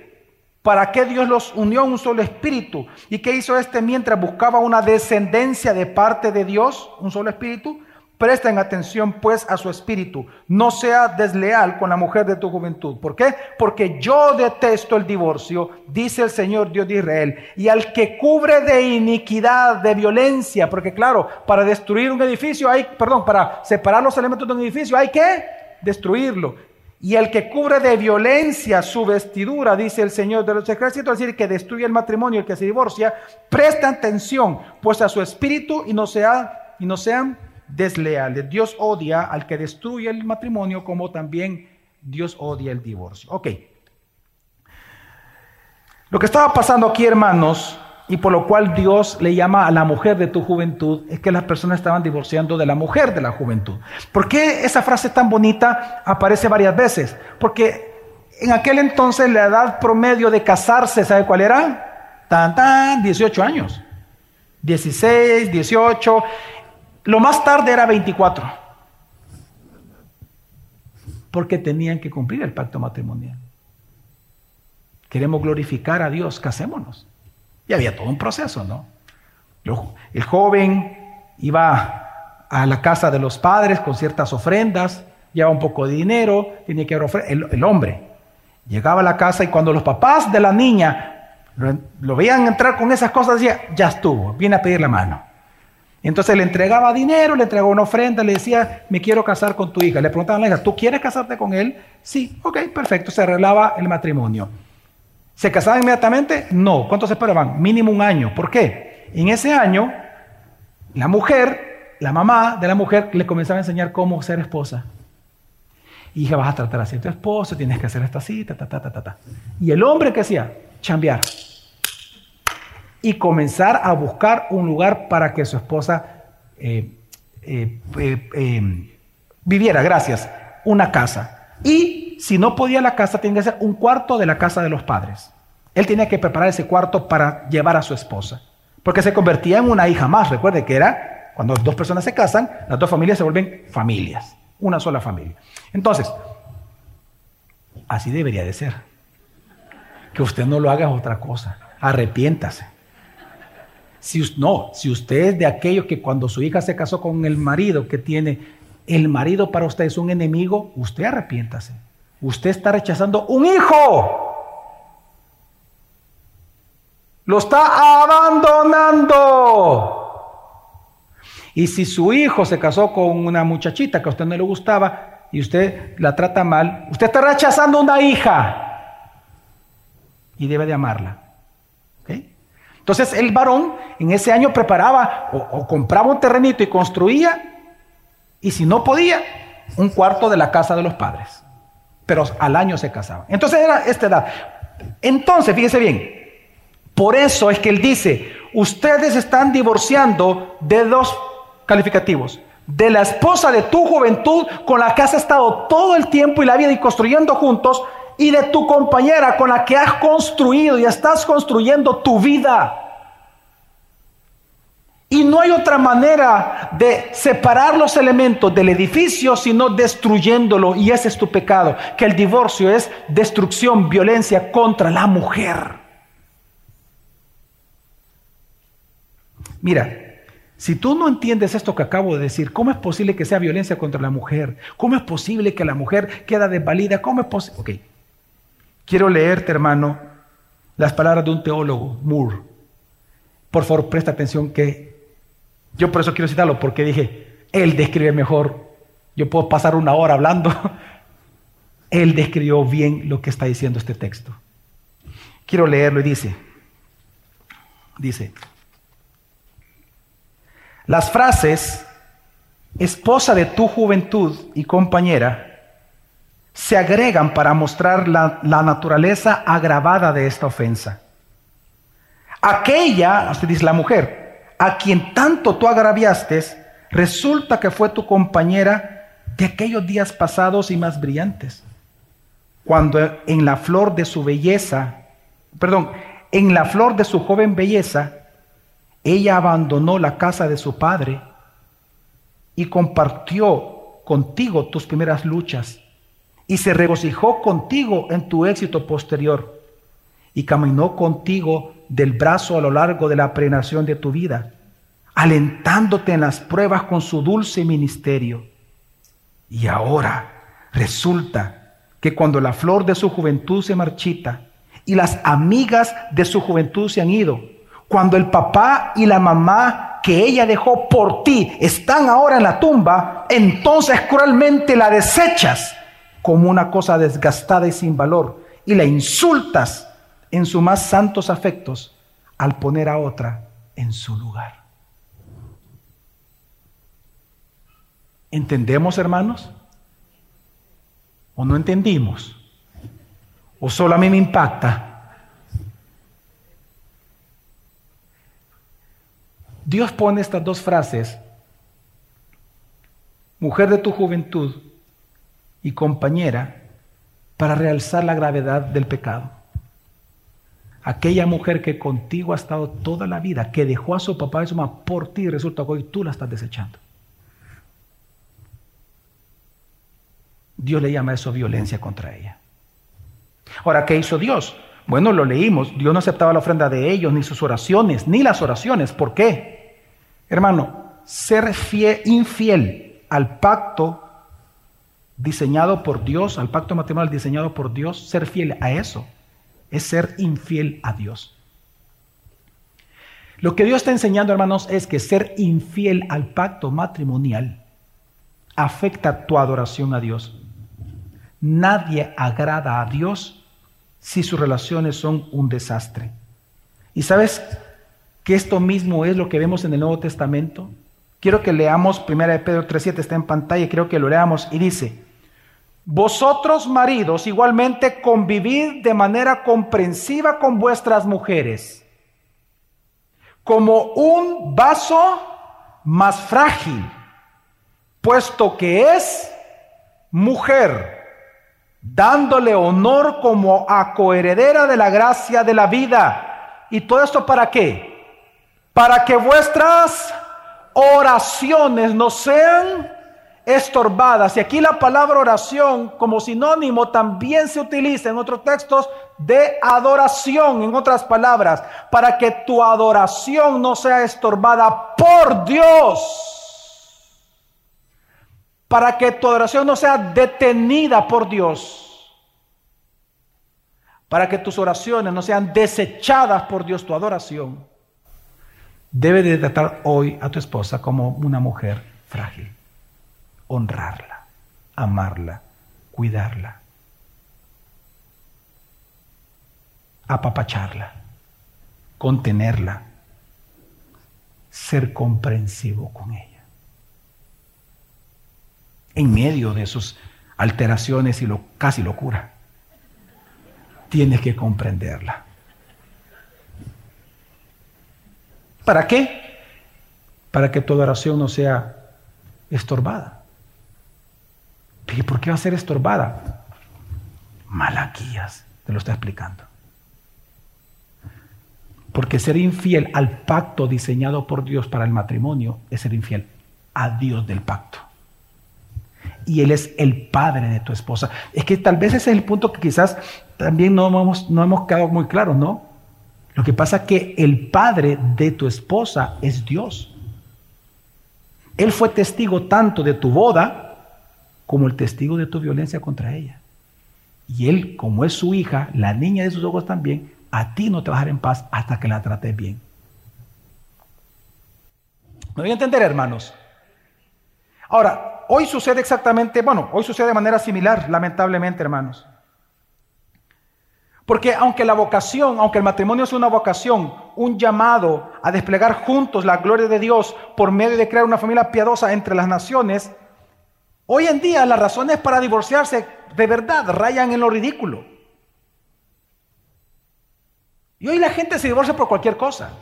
¿Para qué Dios los unió en un solo espíritu? ¿Y qué hizo este mientras buscaba una descendencia de parte de Dios, un solo espíritu? Presten atención pues a su espíritu. No sea desleal con la mujer de tu juventud. ¿Por qué? Porque yo detesto el divorcio, dice el Señor Dios de Israel. Y al que cubre de iniquidad, de violencia, porque claro, para destruir un edificio hay, perdón, para separar los elementos de un edificio hay que destruirlo. Y el que cubre de violencia su vestidura, dice el Señor de los ejércitos, es decir, que destruye el matrimonio, el que se divorcia, presta atención pues a su espíritu y no, sea, y no sean desleales. Dios odia al que destruye el matrimonio como también Dios odia el divorcio. Ok. Lo que estaba pasando aquí, hermanos, y por lo cual Dios le llama a la mujer de tu juventud, es que las personas estaban divorciando de la mujer de la juventud. ¿Por qué esa frase tan bonita aparece varias veces? Porque en aquel entonces la edad promedio de casarse, ¿sabe cuál era? Tan, tan, 18 años. 16, 18. Lo más tarde era 24. Porque tenían que cumplir el pacto matrimonial. Queremos glorificar a Dios, casémonos. Y había todo un proceso, ¿no? El joven iba a la casa de los padres con ciertas ofrendas, llevaba un poco de dinero, tenía que ofrecer. El, el, hombre llegaba a la casa y cuando los papás de la niña lo, lo veían entrar con esas cosas, decía, ya estuvo, viene a pedir la mano. Entonces le entregaba dinero, le entregaba una ofrenda, le decía, me quiero casar con tu hija. Le preguntaban a la hija, ¿tú quieres casarte con él? Sí, ok, perfecto, se arreglaba el matrimonio. ¿Se casaba inmediatamente? No. ¿Cuánto esperaban? Mínimo un año. ¿Por qué? En ese año, la mujer, la mamá de la mujer, le comenzaba a enseñar cómo ser esposa. Hija, vas a tratar así a tu esposo, tienes que hacer esta cita, ta, ta, ta, ta, ta. Y el hombre que hacía, chambear y comenzar a buscar un lugar para que su esposa eh, eh, eh, viviera, gracias, una casa. Y si no podía la casa, tenía que ser un cuarto de la casa de los padres. Él tenía que preparar ese cuarto para llevar a su esposa, porque se convertía en una hija más. Recuerde que era, cuando dos personas se casan, las dos familias se vuelven familias, una sola familia. Entonces, así debería de ser. Que usted no lo haga es otra cosa. Arrepiéntase. Si, no, si usted es de aquellos que cuando su hija se casó con el marido que tiene, el marido para usted es un enemigo, usted arrepiéntase. Usted está rechazando un hijo. Lo está abandonando. Y si su hijo se casó con una muchachita que a usted no le gustaba y usted la trata mal, usted está rechazando una hija y debe de amarla. Entonces el varón en ese año preparaba o, compraba un terrenito y construía y si no podía, un cuarto de la casa de los padres. Pero al año se casaba. Entonces era esta edad. Entonces, fíjese bien, por eso es que él dice, ustedes están divorciando de dos calificativos. De la esposa de tu juventud con la que has estado todo el tiempo y la vida y construyendo juntos y de tu compañera con la que has construido y estás construyendo tu vida. Y no hay otra manera de separar los elementos del edificio sino destruyéndolo. Y ese es tu pecado, que el divorcio es destrucción, violencia contra la mujer. Mira, si tú no entiendes esto que acabo de decir, ¿cómo es posible que sea violencia contra la mujer? ¿Cómo es posible que la mujer queda desvalida? ¿Cómo es posible? Ok, Quiero leerte, hermano, las palabras de un teólogo, Moore. Por favor, presta atención que yo por eso quiero citarlo, porque dije, él describe mejor. Yo puedo pasar una hora hablando. Él describió bien lo que está diciendo este texto. Quiero leerlo y dice, dice, las frases, esposa de tu juventud y compañera, se agregan para mostrar la, naturaleza agravada de esta ofensa. Aquella, usted dice la mujer, a quien tanto tú agraviaste, resulta que fue tu compañera de aquellos días pasados y más brillantes, cuando en la flor de su belleza, perdón, en la flor de su joven belleza, ella abandonó la casa de su padre y compartió contigo tus primeras luchas y se regocijó contigo en tu éxito posterior y caminó contigo del brazo a lo largo de la prenación de tu vida, alentándote en las pruebas con su dulce ministerio. Y ahora resulta que cuando la flor de su juventud se marchita y las amigas de su juventud se han ido, cuando el papá y la mamá que ella dejó por ti están ahora en la tumba, entonces cruelmente la desechas como una cosa desgastada y sin valor y la insultas en sus más santos afectos al poner a otra en su lugar. ¿Entendemos, hermanos? ¿O no entendimos? ¿O solo a mí me impacta? Dios pone estas dos frases, mujer de tu juventud, y compañera para realzar la gravedad del pecado. Aquella mujer que contigo ha estado toda la vida, que dejó a su papá y su mamá por ti, resulta que hoy tú la estás desechando. Dios le llama eso violencia contra ella. Ahora, ¿qué hizo Dios? Bueno, lo leímos. Dios no aceptaba la ofrenda de ellos, ni sus oraciones, ni las oraciones. ¿Por qué? Hermano, ser fiel, infiel al pacto diseñado por Dios, al pacto matrimonial diseñado por Dios, ser fiel a eso es ser infiel a Dios. Lo que Dios está enseñando, hermanos, es que ser infiel al pacto matrimonial afecta tu adoración a Dios. Nadie agrada a Dios si sus relaciones son un desastre. ¿Y sabes que esto mismo es lo que vemos en el Nuevo Testamento? Quiero que leamos 1 Pedro 3.7, está en pantalla, creo que lo leamos, y dice, vosotros maridos igualmente convivid de manera comprensiva con vuestras mujeres, como un vaso más frágil, puesto que es mujer, dándole honor como a coheredera de la gracia de la vida. ¿Y todo esto para qué? Para que vuestras oraciones no sean estorbadas. Y aquí la palabra oración como sinónimo también se utiliza en otros textos de adoración, en otras palabras, para que tu adoración no sea estorbada por Dios. Para que tu adoración no sea detenida por Dios. para que tus oraciones no sean desechadas por Dios, tu adoración, debe de tratar hoy a tu esposa como una mujer frágil. Honrarla, amarla, cuidarla, apapacharla, contenerla, ser comprensivo con ella. En medio de sus alteraciones y casi locura, tienes que comprenderla. ¿Para qué? Para que tu oración no sea estorbada. ¿Y por qué va a ser estorbada? Malaquías, te lo está explicando. Porque ser infiel al pacto diseñado por Dios para el matrimonio es ser infiel a Dios del pacto. Y Él es el padre de tu esposa. Es que tal vez ese es el punto que quizás también no hemos, no hemos quedado muy claros, ¿no? Lo que pasa es que el padre de tu esposa es Dios. Él fue testigo tanto de tu boda como el testigo de tu violencia contra ella. Y él, como es su hija, la niña de sus ojos también, a ti no te a en paz hasta que la trates bien. ¿Me voy a entender, hermanos? Ahora, hoy sucede exactamente, bueno, hoy sucede de manera similar, lamentablemente, hermanos. Porque aunque la vocación, aunque el matrimonio es una vocación, un llamado a desplegar juntos la gloria de Dios por medio de crear una familia piadosa entre las naciones, hoy en día las razones para divorciarse de verdad rayan en lo ridículo. Y hoy la gente se divorcia por cualquier cosa.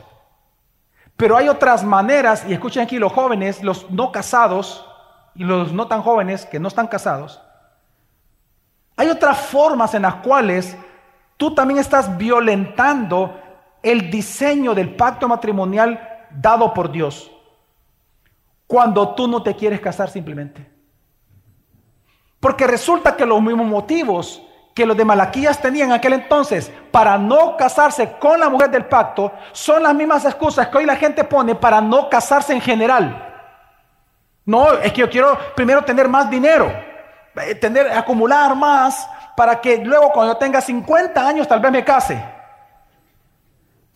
Pero hay otras maneras, y escuchen aquí los jóvenes, los no casados y los no tan jóvenes que no están casados, hay otras formas en las cuales tú también estás violentando el diseño del pacto matrimonial dado por Dios. Cuando tú no te quieres casar simplemente. Porque resulta que los mismos motivos que los de Malaquías tenían en aquel entonces para no casarse con la mujer del pacto son las mismas excusas que hoy la gente pone para no casarse en general. No, es que yo quiero primero tener más dinero, eh, tener, acumular más para que luego cuando yo tenga 50 años tal vez me case.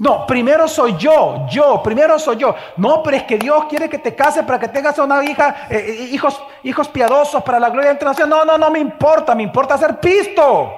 No, primero soy yo, yo, primero soy yo. No, pero es que Dios quiere que te cases para que tengas una hija, eh, eh, hijos, hijos piadosos para la gloria de la No, no, no me importa, me importa ser pisto.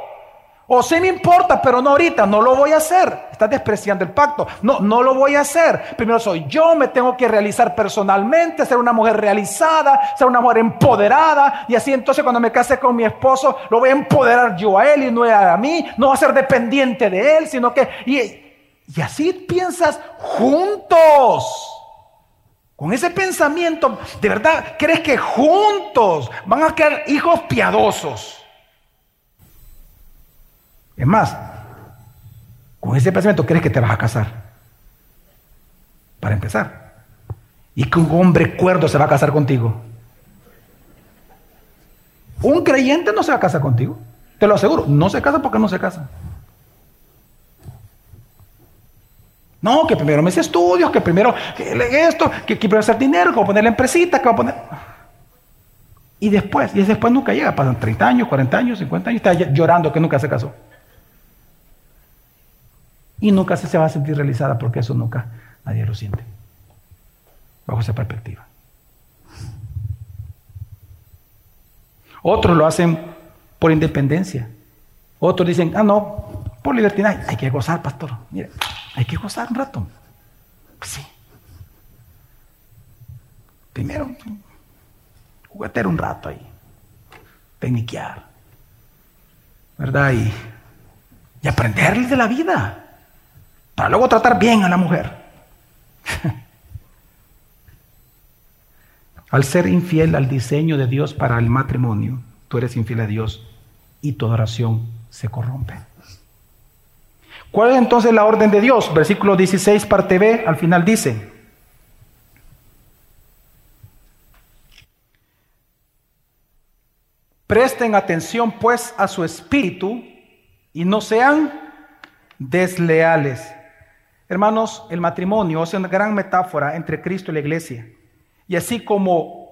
O sí me importa, pero no ahorita, no lo voy a hacer. Estás despreciando el pacto. No, no lo voy a hacer. Primero soy yo, me tengo que realizar personalmente, ser una mujer realizada, ser una mujer empoderada. Y así entonces cuando me case con mi esposo, lo voy a empoderar yo a él y no a mí. No va a ser dependiente de él, sino que... Y, y así piensas juntos. Con ese pensamiento, ¿de verdad crees que juntos van a quedar hijos piadosos? Es más, con ese pensamiento crees que te vas a casar. Para empezar. Y que un hombre cuerdo se va a casar contigo. Un creyente no se va a casar contigo. Te lo aseguro. No se casa porque no se casa. No, que primero me hice estudios, que primero esto, que, quiero hacer dinero, que voy a poner la empresita, que voy a poner. Y después, y después nunca llega. Pasan 30 años, 40 años, 50 años, está llorando que nunca se casó y nunca se va a sentir realizada porque eso nunca nadie lo siente. Bajo esa perspectiva. Otros lo hacen por independencia. Otros dicen, ah, no, por libertad. Hay que gozar, pastor. Mire, hay que gozar un rato. Pues sí. Primero, juguetear un rato ahí. Tecniquear. ¿Verdad? Y, y aprenderle de la vida para luego tratar bien a la mujer. al ser infiel al diseño de Dios para el matrimonio, tú eres infiel a Dios y tu adoración se corrompe. ¿Cuál es entonces la orden de Dios? Versículo 16, parte B, al final dice, presten atención pues a su espíritu y no sean desleales Hermanos, el matrimonio es una gran metáfora entre Cristo y la iglesia. Y así como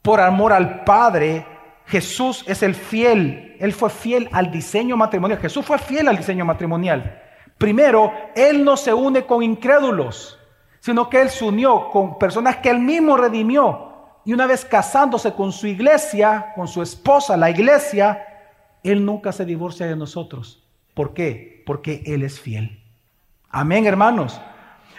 por amor al Padre Jesús es el fiel, Él fue fiel al diseño matrimonial. Jesús fue fiel al diseño matrimonial. Primero, Él no se une con incrédulos, sino que Él se unió con personas que Él mismo redimió. Y una vez casándose con su iglesia, con su esposa, la iglesia, Él nunca se divorcia de nosotros. ¿Por qué? Porque Él es fiel. Amén, hermanos.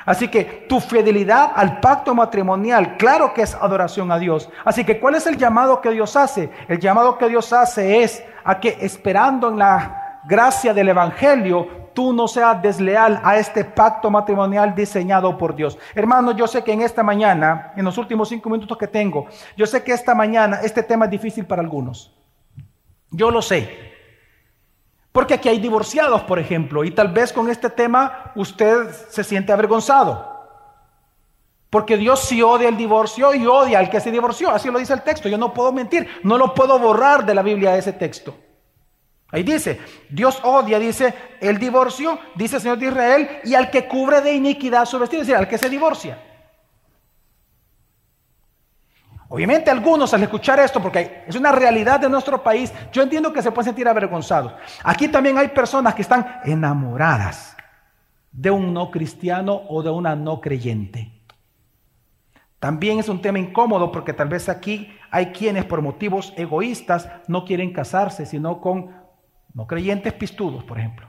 Así que tu fidelidad al pacto matrimonial, claro que es adoración a Dios. Así que ¿cuál es el llamado que Dios hace? El llamado que Dios hace es a que esperando en la gracia del Evangelio, tú no seas desleal a este pacto matrimonial diseñado por Dios. Hermano, yo sé que en esta mañana, en los últimos cinco minutos que tengo, yo sé que esta mañana este tema es difícil para algunos. Yo lo sé. Porque aquí hay divorciados, por ejemplo, y tal vez con este tema usted se siente avergonzado. Porque Dios sí odia el divorcio y odia al que se divorció. Así lo dice el texto. Yo no puedo mentir, no lo puedo borrar de la Biblia ese texto. Ahí dice, Dios odia, dice, el divorcio, dice el Señor de Israel, y al que cubre de iniquidad su vestido, es decir, al que se divorcia. Obviamente algunos al escuchar esto, porque es una realidad de nuestro país, yo entiendo que se pueden sentir avergonzados. Aquí también hay personas que están enamoradas de un no cristiano o de una no creyente. También es un tema incómodo porque tal vez aquí hay quienes por motivos egoístas no quieren casarse, sino con no creyentes pistudos, por ejemplo.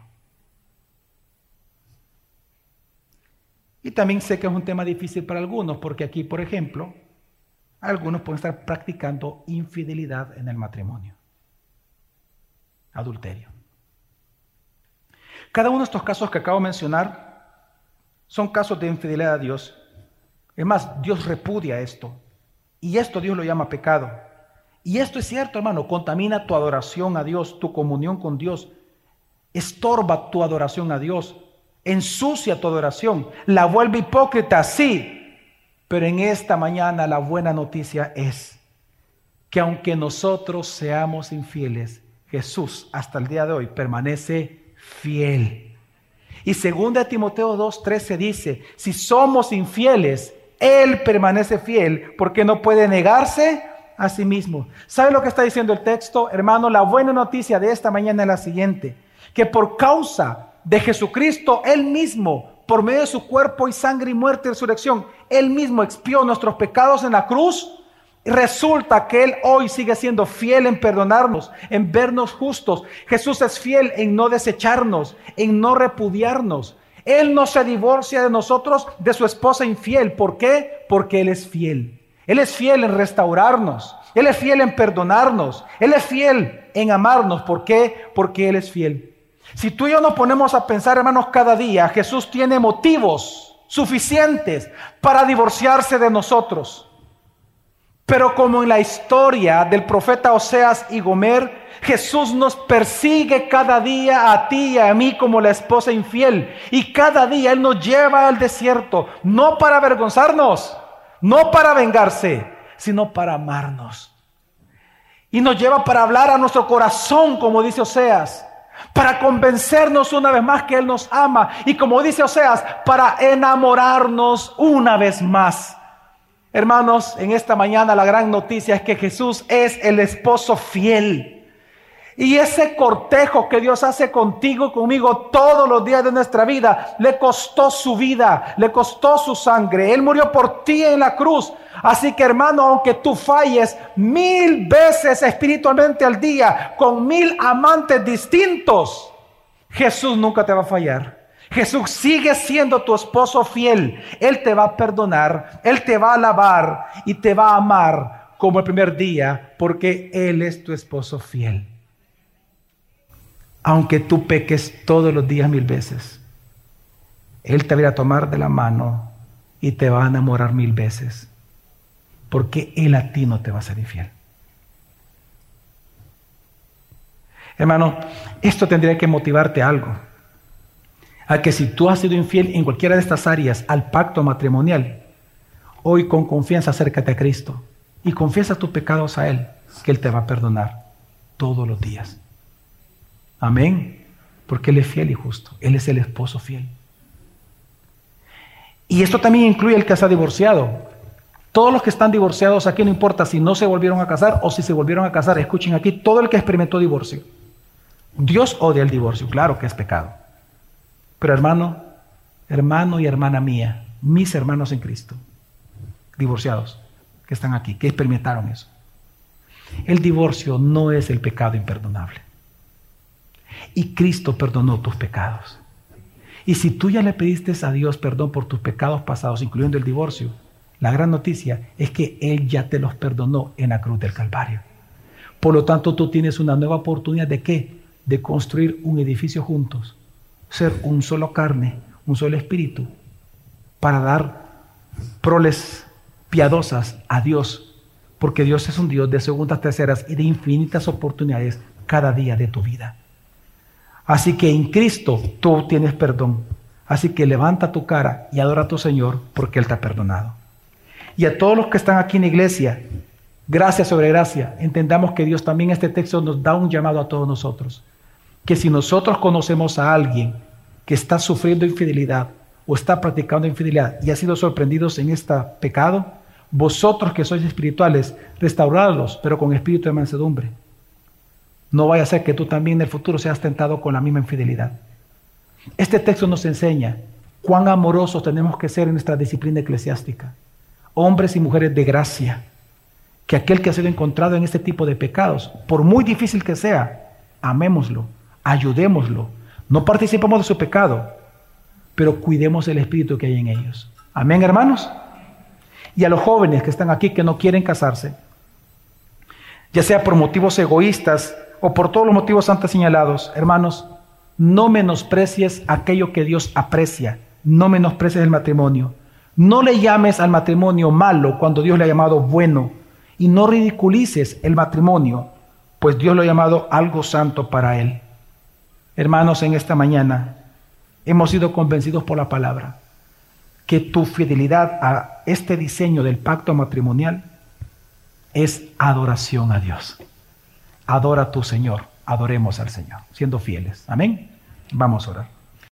Y también sé que es un tema difícil para algunos, porque aquí, por ejemplo, algunos pueden estar practicando infidelidad en el matrimonio. Adulterio. Cada uno de estos casos que acabo de mencionar son casos de infidelidad a Dios. Es más, Dios repudia esto. Y esto Dios lo llama pecado. Y esto es cierto, hermano, contamina tu adoración a Dios, tu comunión con Dios. Estorba tu adoración a Dios. Ensucia tu adoración. La vuelve hipócrita, sí, pero en esta mañana la buena noticia es que aunque nosotros seamos infieles, Jesús hasta el día de hoy permanece fiel. Y según de Timoteo 2:13 dice, si somos infieles, él permanece fiel porque no puede negarse a sí mismo. ¿Sabe lo que está diciendo el texto? Hermano, la buena noticia de esta mañana es la siguiente, que por causa de Jesucristo, Él mismo por medio de su cuerpo y sangre y muerte y resurrección, Él mismo expió nuestros pecados en la cruz. Resulta que Él hoy sigue siendo fiel en perdonarnos, en vernos justos. Jesús es fiel en no desecharnos, en no repudiarnos. Él no se divorcia de nosotros, de su esposa infiel. ¿Por qué? Porque Él es fiel. Él es fiel en restaurarnos. Él es fiel en perdonarnos. Él es fiel en amarnos. ¿Por qué? Porque Él es fiel. Si tú y yo nos ponemos a pensar, hermanos, cada día, Jesús tiene motivos suficientes para divorciarse de nosotros. Pero como en la historia del profeta Oseas y Gomer, Jesús nos persigue cada día a ti y a mí como la esposa infiel. Y cada día Él nos lleva al desierto, no para avergonzarnos, no para vengarse, sino para amarnos. Y nos lleva para hablar a nuestro corazón, como dice Oseas para convencernos una vez más que Él nos ama y como dice Oseas, para enamorarnos una vez más. Hermanos, en esta mañana la gran noticia es que Jesús es el esposo fiel. Y ese cortejo que Dios hace contigo, conmigo, todos los días de nuestra vida, le costó su vida, le costó su sangre. Él murió por ti en la cruz. Así que hermano, aunque tú falles mil veces espiritualmente al día, con mil amantes distintos, Jesús nunca te va a fallar. Jesús sigue siendo tu esposo fiel. Él te va a perdonar, Él te va a alabar y te va a amar como el primer día, porque Él es tu esposo fiel aunque tú peques todos los días mil veces. Él te va a tomar de la mano y te va a enamorar mil veces, porque Él a ti no te va a ser infiel. Hermano, esto tendría que motivarte a algo. A que si tú has sido infiel en cualquiera de estas áreas al pacto matrimonial, hoy con confianza acércate a Cristo y confiesa tus pecados a Él, que Él te va a perdonar todos los días. Amén. Porque Él es fiel y justo. Él es el esposo fiel. Y esto también incluye el que se ha divorciado. Todos los que están divorciados aquí, no importa si no se volvieron a casar o si se volvieron a casar, escuchen aquí, todo el que experimentó divorcio. Dios odia el divorcio, claro que es pecado. Pero hermano, hermano y hermana mía, mis hermanos en Cristo, divorciados, que están aquí, que experimentaron eso. El divorcio no es el pecado imperdonable. Y Cristo perdonó tus pecados. Y si tú ya le pediste a Dios perdón por tus pecados pasados, incluyendo el divorcio, la gran noticia es que Él ya te los perdonó en la cruz del Calvario. Por lo tanto, tú tienes una nueva oportunidad de qué? De construir un edificio juntos, ser un solo carne, un solo espíritu, para dar proles piadosas a Dios, porque Dios es un Dios de segundas, terceras y de infinitas oportunidades cada día de tu vida. Así que en Cristo tú tienes perdón. Así que levanta tu cara y adora a tu Señor porque Él te ha perdonado. Y a todos los que están aquí en la iglesia, gracia sobre gracia, entendamos que Dios también este texto nos da un llamado a todos nosotros. Que si nosotros conocemos a alguien que está sufriendo infidelidad o está practicando infidelidad y ha sido sorprendidos en este pecado, vosotros que sois espirituales, restaurarlos, pero con espíritu de mansedumbre no vaya a ser que tú también en el futuro seas tentado con la misma infidelidad. Este texto nos enseña cuán amorosos tenemos que ser en nuestra disciplina eclesiástica. Hombres y mujeres de gracia. Que aquel que ha sido encontrado en este tipo de pecados, por muy difícil que sea, amémoslo, ayudémoslo. No participemos de su pecado, pero cuidemos el espíritu que hay en ellos. Amén, hermanos. Y a los jóvenes que están aquí que no quieren casarse, ya sea por motivos egoístas o por todos los motivos antes señalados, hermanos, no menosprecies aquello que Dios aprecia, no menosprecies el matrimonio. No le llames al matrimonio malo cuando Dios le ha llamado bueno y no ridiculices el matrimonio, pues Dios lo ha llamado algo santo para él. Hermanos, en esta mañana hemos sido convencidos por la palabra que tu fidelidad a este diseño del pacto matrimonial es adoración a Dios. Adora a tu Señor, adoremos al Señor, siendo fieles. Amén. Vamos a orar.